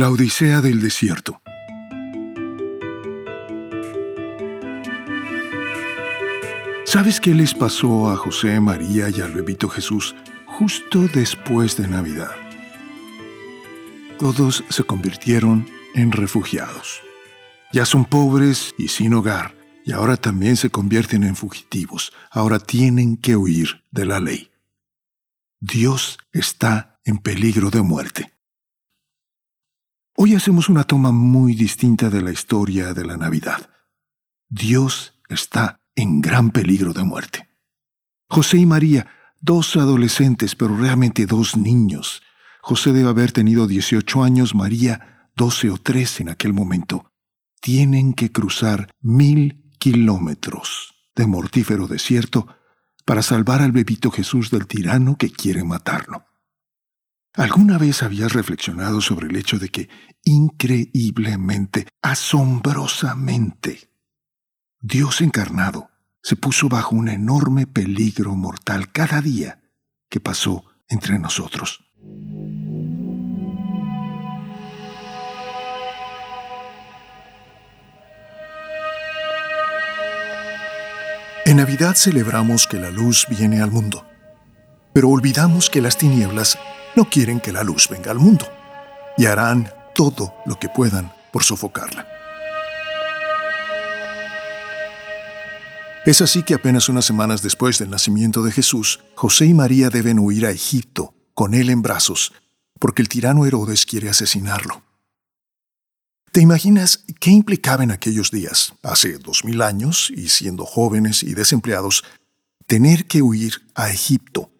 La Odisea del Desierto. ¿Sabes qué les pasó a José, María y al bebito Jesús justo después de Navidad? Todos se convirtieron en refugiados. Ya son pobres y sin hogar, y ahora también se convierten en fugitivos. Ahora tienen que huir de la ley. Dios está en peligro de muerte. Hoy hacemos una toma muy distinta de la historia de la Navidad. Dios está en gran peligro de muerte. José y María, dos adolescentes, pero realmente dos niños. José debe haber tenido 18 años, María 12 o 13 en aquel momento. Tienen que cruzar mil kilómetros de mortífero desierto para salvar al bebito Jesús del tirano que quiere matarlo. ¿Alguna vez habías reflexionado sobre el hecho de que increíblemente, asombrosamente, Dios encarnado se puso bajo un enorme peligro mortal cada día que pasó entre nosotros? En Navidad celebramos que la luz viene al mundo, pero olvidamos que las tinieblas no quieren que la luz venga al mundo y harán todo lo que puedan por sofocarla. Es así que apenas unas semanas después del nacimiento de Jesús, José y María deben huir a Egipto con él en brazos, porque el tirano Herodes quiere asesinarlo. ¿Te imaginas qué implicaba en aquellos días, hace dos mil años, y siendo jóvenes y desempleados, tener que huir a Egipto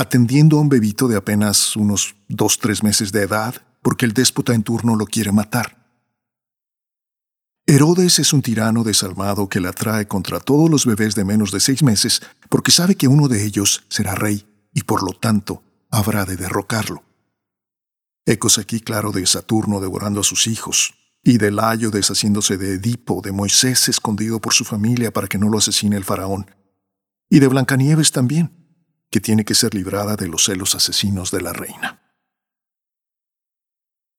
atendiendo a un bebito de apenas unos dos, tres meses de edad, porque el déspota en turno lo quiere matar. Herodes es un tirano desalmado que la trae contra todos los bebés de menos de seis meses porque sabe que uno de ellos será rey y por lo tanto habrá de derrocarlo. Ecos aquí claro de Saturno devorando a sus hijos, y de Layo deshaciéndose de Edipo, de Moisés escondido por su familia para que no lo asesine el faraón, y de Blancanieves también, que tiene que ser librada de los celos asesinos de la reina.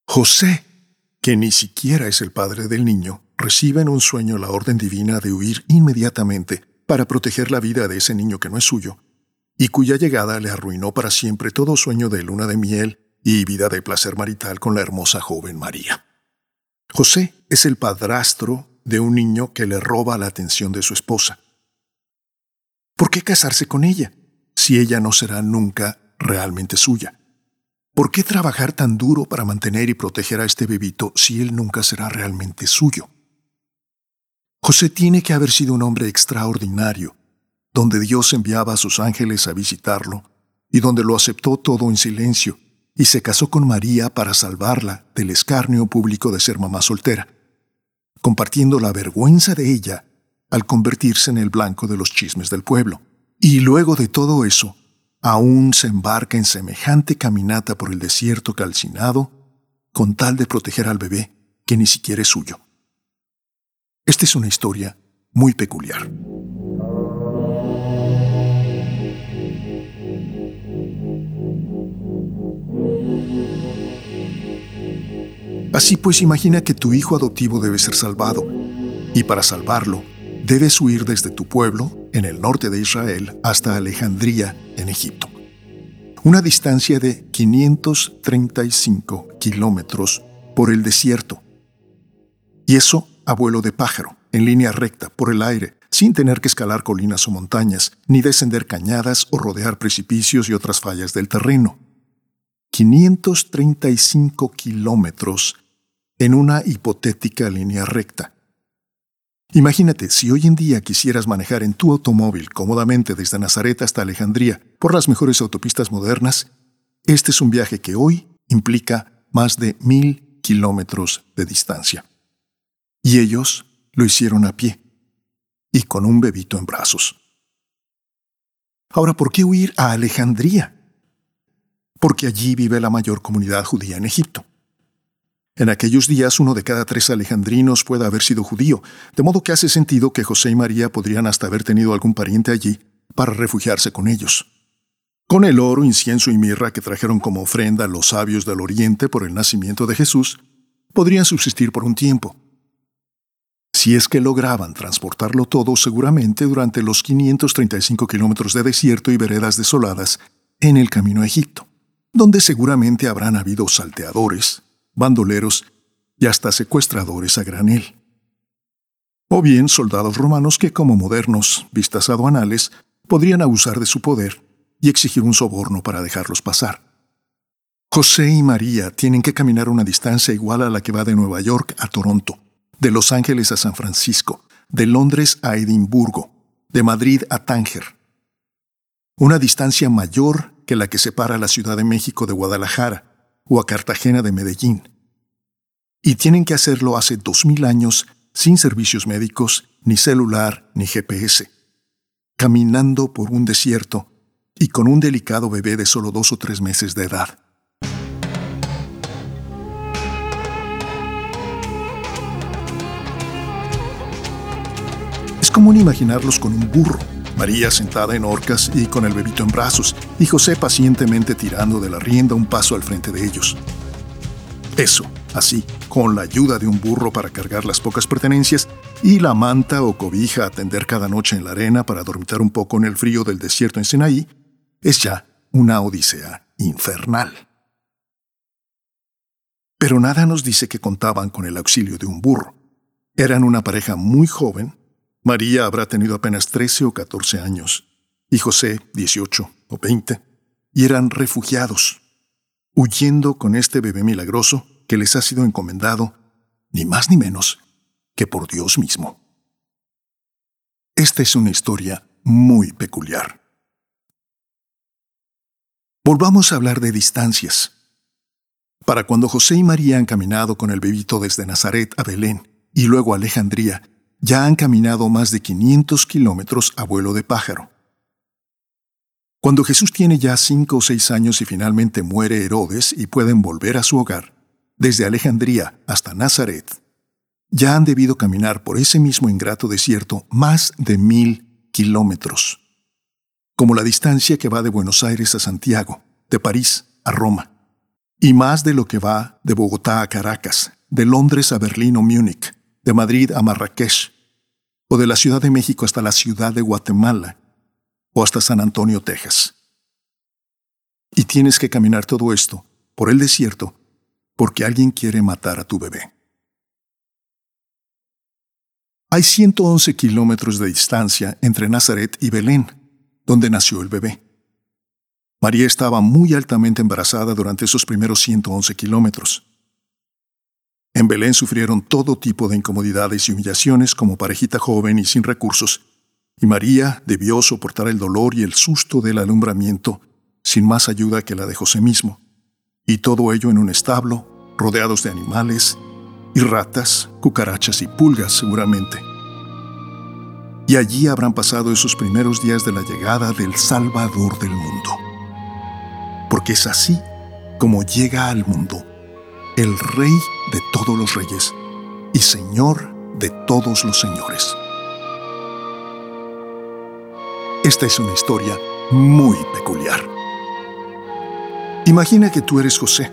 José, que ni siquiera es el padre del niño, recibe en un sueño la orden divina de huir inmediatamente para proteger la vida de ese niño que no es suyo, y cuya llegada le arruinó para siempre todo sueño de luna de miel y vida de placer marital con la hermosa joven María. José es el padrastro de un niño que le roba la atención de su esposa. ¿Por qué casarse con ella? Si ella no será nunca realmente suya? ¿Por qué trabajar tan duro para mantener y proteger a este bebito si él nunca será realmente suyo? José tiene que haber sido un hombre extraordinario, donde Dios enviaba a sus ángeles a visitarlo y donde lo aceptó todo en silencio y se casó con María para salvarla del escarnio público de ser mamá soltera, compartiendo la vergüenza de ella al convertirse en el blanco de los chismes del pueblo. Y luego de todo eso, aún se embarca en semejante caminata por el desierto calcinado con tal de proteger al bebé que ni siquiera es suyo. Esta es una historia muy peculiar. Así pues, imagina que tu hijo adoptivo debe ser salvado, y para salvarlo, debes huir desde tu pueblo, en el norte de Israel, hasta Alejandría, en Egipto. Una distancia de 535 kilómetros por el desierto. Y eso a vuelo de pájaro, en línea recta, por el aire, sin tener que escalar colinas o montañas, ni descender cañadas o rodear precipicios y otras fallas del terreno. 535 kilómetros en una hipotética línea recta Imagínate si hoy en día quisieras manejar en tu automóvil cómodamente desde Nazaret hasta Alejandría por las mejores autopistas modernas, este es un viaje que hoy implica más de mil kilómetros de distancia. Y ellos lo hicieron a pie y con un bebito en brazos. Ahora, ¿por qué huir a Alejandría? Porque allí vive la mayor comunidad judía en Egipto. En aquellos días uno de cada tres alejandrinos puede haber sido judío, de modo que hace sentido que José y María podrían hasta haber tenido algún pariente allí para refugiarse con ellos. Con el oro, incienso y mirra que trajeron como ofrenda los sabios del Oriente por el nacimiento de Jesús, podrían subsistir por un tiempo. Si es que lograban transportarlo todo seguramente durante los 535 kilómetros de desierto y veredas desoladas en el camino a Egipto, donde seguramente habrán habido salteadores, bandoleros y hasta secuestradores a granel. O bien soldados romanos que, como modernos vistas aduanales, podrían abusar de su poder y exigir un soborno para dejarlos pasar. José y María tienen que caminar una distancia igual a la que va de Nueva York a Toronto, de Los Ángeles a San Francisco, de Londres a Edimburgo, de Madrid a Tánger. Una distancia mayor que la que separa la Ciudad de México de Guadalajara o a Cartagena de Medellín. Y tienen que hacerlo hace dos mil años sin servicios médicos, ni celular, ni GPS, caminando por un desierto y con un delicado bebé de solo dos o tres meses de edad. Es común imaginarlos con un burro, María sentada en orcas y con el bebito en brazos, y José pacientemente tirando de la rienda un paso al frente de ellos. Eso, así, con la ayuda de un burro para cargar las pocas pertenencias y la manta o cobija a tender cada noche en la arena para dormitar un poco en el frío del desierto en Sinaí, es ya una odisea infernal. Pero nada nos dice que contaban con el auxilio de un burro. Eran una pareja muy joven. María habrá tenido apenas 13 o 14 años y José 18 o 20, y eran refugiados, huyendo con este bebé milagroso que les ha sido encomendado, ni más ni menos que por Dios mismo. Esta es una historia muy peculiar. Volvamos a hablar de distancias. Para cuando José y María han caminado con el bebito desde Nazaret a Belén y luego a Alejandría, ya han caminado más de 500 kilómetros a vuelo de pájaro. Cuando Jesús tiene ya cinco o seis años y finalmente muere Herodes y pueden volver a su hogar, desde Alejandría hasta Nazaret, ya han debido caminar por ese mismo ingrato desierto más de mil kilómetros como la distancia que va de Buenos Aires a Santiago, de París a Roma, y más de lo que va de Bogotá a Caracas, de Londres a Berlín o Múnich, de Madrid a Marrakech, o de la Ciudad de México hasta la ciudad de Guatemala, o hasta San Antonio, Texas. Y tienes que caminar todo esto por el desierto porque alguien quiere matar a tu bebé. Hay 111 kilómetros de distancia entre Nazaret y Belén, donde nació el bebé. María estaba muy altamente embarazada durante esos primeros 111 kilómetros. En Belén sufrieron todo tipo de incomodidades y humillaciones como parejita joven y sin recursos, y María debió soportar el dolor y el susto del alumbramiento sin más ayuda que la de José mismo, y todo ello en un establo, rodeados de animales y ratas, cucarachas y pulgas seguramente y allí habrán pasado esos primeros días de la llegada del Salvador del mundo. Porque es así como llega al mundo el Rey de todos los reyes y Señor de todos los señores. Esta es una historia muy peculiar. Imagina que tú eres José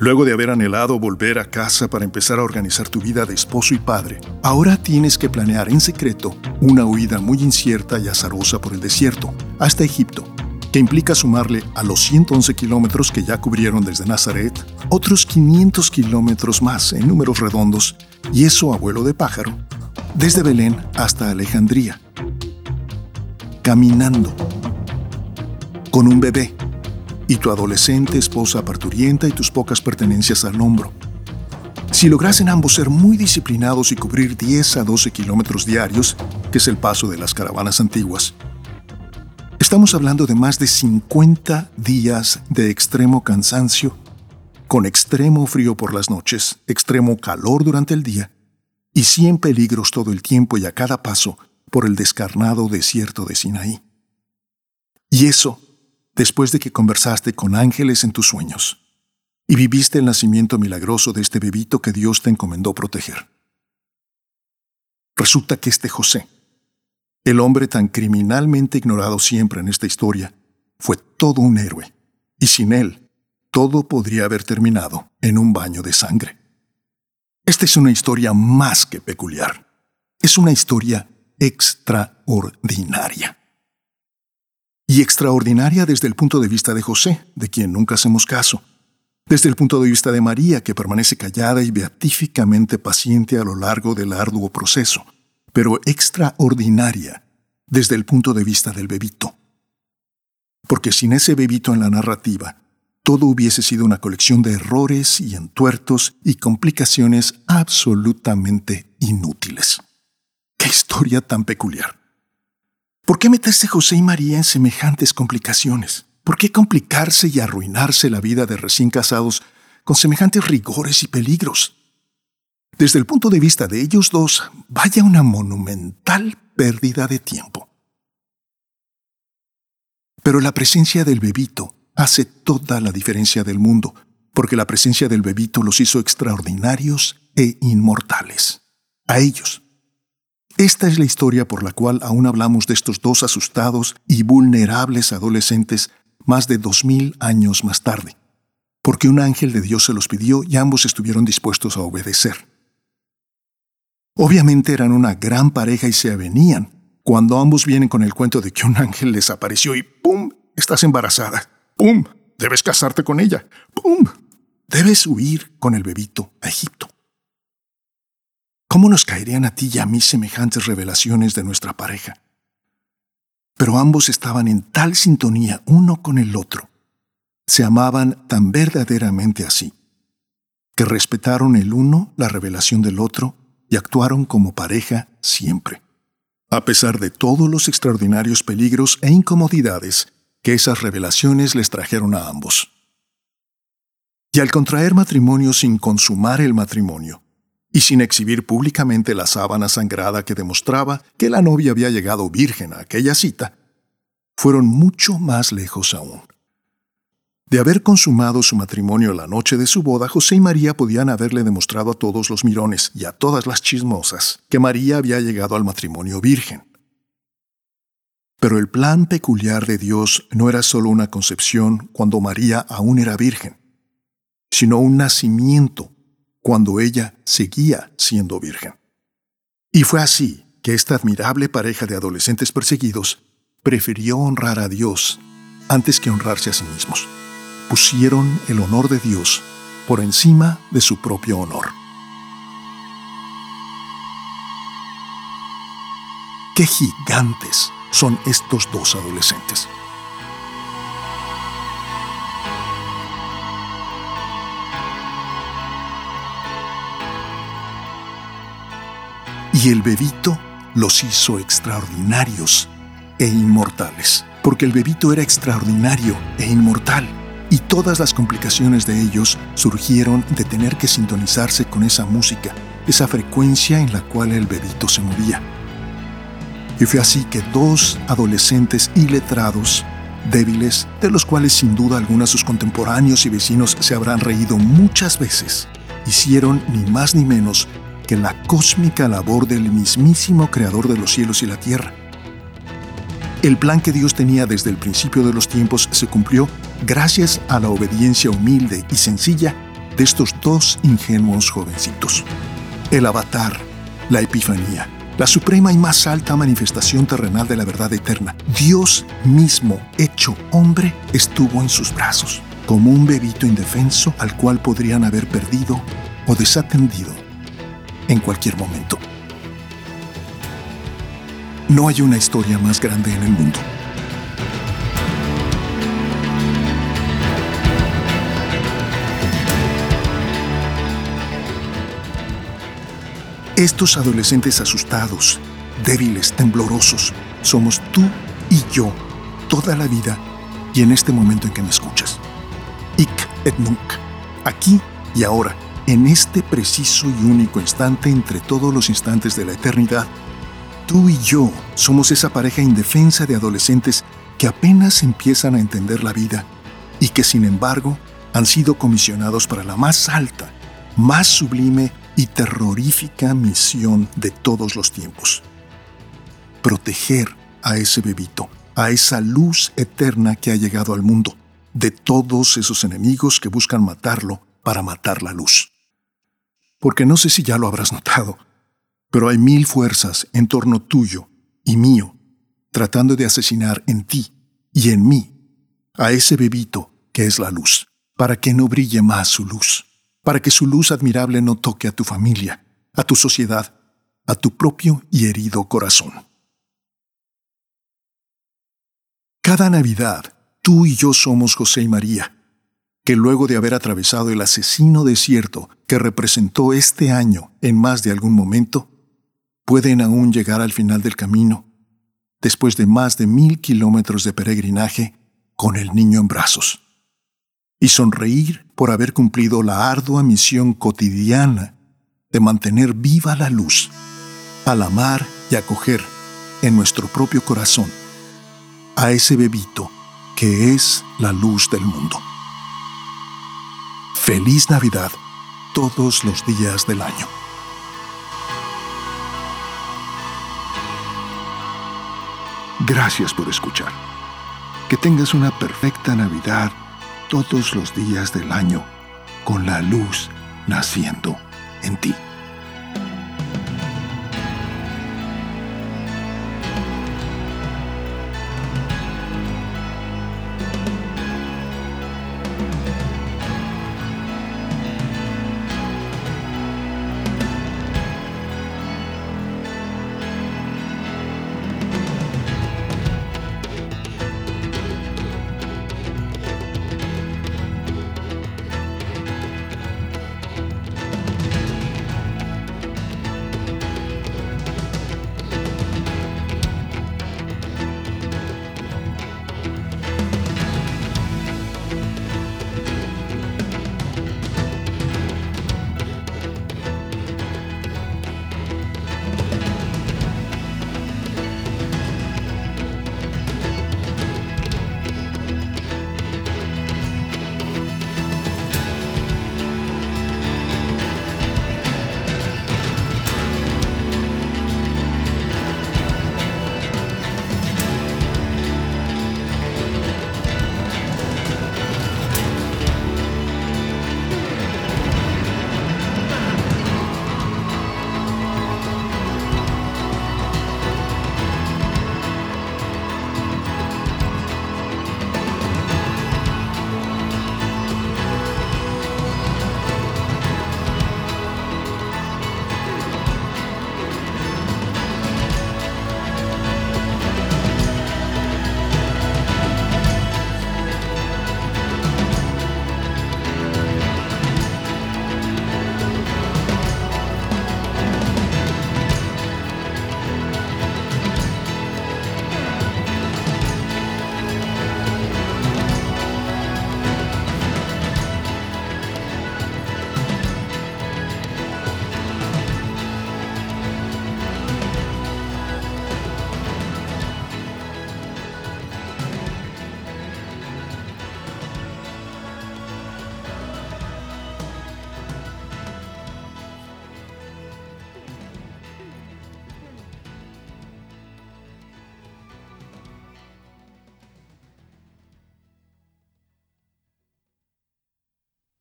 Luego de haber anhelado volver a casa para empezar a organizar tu vida de esposo y padre, ahora tienes que planear en secreto una huida muy incierta y azarosa por el desierto, hasta Egipto, que implica sumarle a los 111 kilómetros que ya cubrieron desde Nazaret, otros 500 kilómetros más en números redondos, y eso a vuelo de pájaro, desde Belén hasta Alejandría. Caminando. Con un bebé y tu adolescente esposa parturienta y tus pocas pertenencias al hombro. Si lograsen ambos ser muy disciplinados y cubrir 10 a 12 kilómetros diarios, que es el paso de las caravanas antiguas, estamos hablando de más de 50 días de extremo cansancio, con extremo frío por las noches, extremo calor durante el día, y 100 peligros todo el tiempo y a cada paso por el descarnado desierto de Sinaí. Y eso después de que conversaste con ángeles en tus sueños y viviste el nacimiento milagroso de este bebito que Dios te encomendó proteger. Resulta que este José, el hombre tan criminalmente ignorado siempre en esta historia, fue todo un héroe, y sin él, todo podría haber terminado en un baño de sangre. Esta es una historia más que peculiar. Es una historia extraordinaria. Y extraordinaria desde el punto de vista de José, de quien nunca hacemos caso. Desde el punto de vista de María, que permanece callada y beatíficamente paciente a lo largo del arduo proceso. Pero extraordinaria desde el punto de vista del bebito. Porque sin ese bebito en la narrativa, todo hubiese sido una colección de errores y entuertos y complicaciones absolutamente inútiles. ¡Qué historia tan peculiar! ¿Por qué meterse José y María en semejantes complicaciones? ¿Por qué complicarse y arruinarse la vida de recién casados con semejantes rigores y peligros? Desde el punto de vista de ellos dos, vaya una monumental pérdida de tiempo. Pero la presencia del bebito hace toda la diferencia del mundo, porque la presencia del bebito los hizo extraordinarios e inmortales. A ellos. Esta es la historia por la cual aún hablamos de estos dos asustados y vulnerables adolescentes más de dos mil años más tarde, porque un ángel de Dios se los pidió y ambos estuvieron dispuestos a obedecer. Obviamente eran una gran pareja y se avenían, cuando ambos vienen con el cuento de que un ángel les apareció y ¡pum! estás embarazada. ¡Pum! Debes casarte con ella. ¡Pum! Debes huir con el bebito a Egipto. ¿Cómo nos caerían a ti y a mí semejantes revelaciones de nuestra pareja? Pero ambos estaban en tal sintonía uno con el otro, se amaban tan verdaderamente así, que respetaron el uno la revelación del otro y actuaron como pareja siempre, a pesar de todos los extraordinarios peligros e incomodidades que esas revelaciones les trajeron a ambos. Y al contraer matrimonio sin consumar el matrimonio, y sin exhibir públicamente la sábana sangrada que demostraba que la novia había llegado virgen a aquella cita, fueron mucho más lejos aún. De haber consumado su matrimonio la noche de su boda, José y María podían haberle demostrado a todos los mirones y a todas las chismosas que María había llegado al matrimonio virgen. Pero el plan peculiar de Dios no era solo una concepción cuando María aún era virgen, sino un nacimiento cuando ella seguía siendo virgen. Y fue así que esta admirable pareja de adolescentes perseguidos prefirió honrar a Dios antes que honrarse a sí mismos. Pusieron el honor de Dios por encima de su propio honor. ¡Qué gigantes! son estos dos adolescentes. Y el bebito los hizo extraordinarios e inmortales, porque el bebito era extraordinario e inmortal, y todas las complicaciones de ellos surgieron de tener que sintonizarse con esa música, esa frecuencia en la cual el bebito se movía. Y fue así que dos adolescentes iletrados, débiles, de los cuales sin duda algunos sus contemporáneos y vecinos se habrán reído muchas veces, hicieron ni más ni menos que la cósmica labor del mismísimo Creador de los cielos y la tierra. El plan que Dios tenía desde el principio de los tiempos se cumplió gracias a la obediencia humilde y sencilla de estos dos ingenuos jovencitos. El avatar, la epifanía, la suprema y más alta manifestación terrenal de la verdad eterna. Dios mismo, hecho hombre, estuvo en sus brazos, como un bebito indefenso al cual podrían haber perdido o desatendido en cualquier momento. No hay una historia más grande en el mundo. Estos adolescentes asustados, débiles, temblorosos, somos tú y yo toda la vida y en este momento en que me escuchas. Ic et nunc, aquí y ahora, en este preciso y único instante entre todos los instantes de la eternidad, tú y yo somos esa pareja indefensa de adolescentes que apenas empiezan a entender la vida y que sin embargo han sido comisionados para la más alta, más sublime y terrorífica misión de todos los tiempos. Proteger a ese bebito a esa luz eterna que ha llegado al mundo, de todos esos enemigos que buscan matarlo para matar la luz. Porque no sé si ya lo habrás notado, pero hay mil fuerzas en torno tuyo y mío, tratando de asesinar en ti y en mí a ese bebito que es la luz, para que no brille más su luz, para que su luz admirable no toque a tu familia, a tu sociedad, a tu propio y herido corazón. Cada Navidad, tú y yo somos José y María, que luego de haber atravesado el asesino desierto que representó este año en más de algún momento, pueden aún llegar al final del camino, después de más de mil kilómetros de peregrinaje, con el niño en brazos, y sonreír por haber cumplido la ardua misión cotidiana de mantener viva la luz, al amar y acoger en nuestro propio corazón a ese bebito que es la luz del mundo. Feliz Navidad todos los días del año. Gracias por escuchar. Que tengas una perfecta Navidad todos los días del año con la luz naciendo en ti.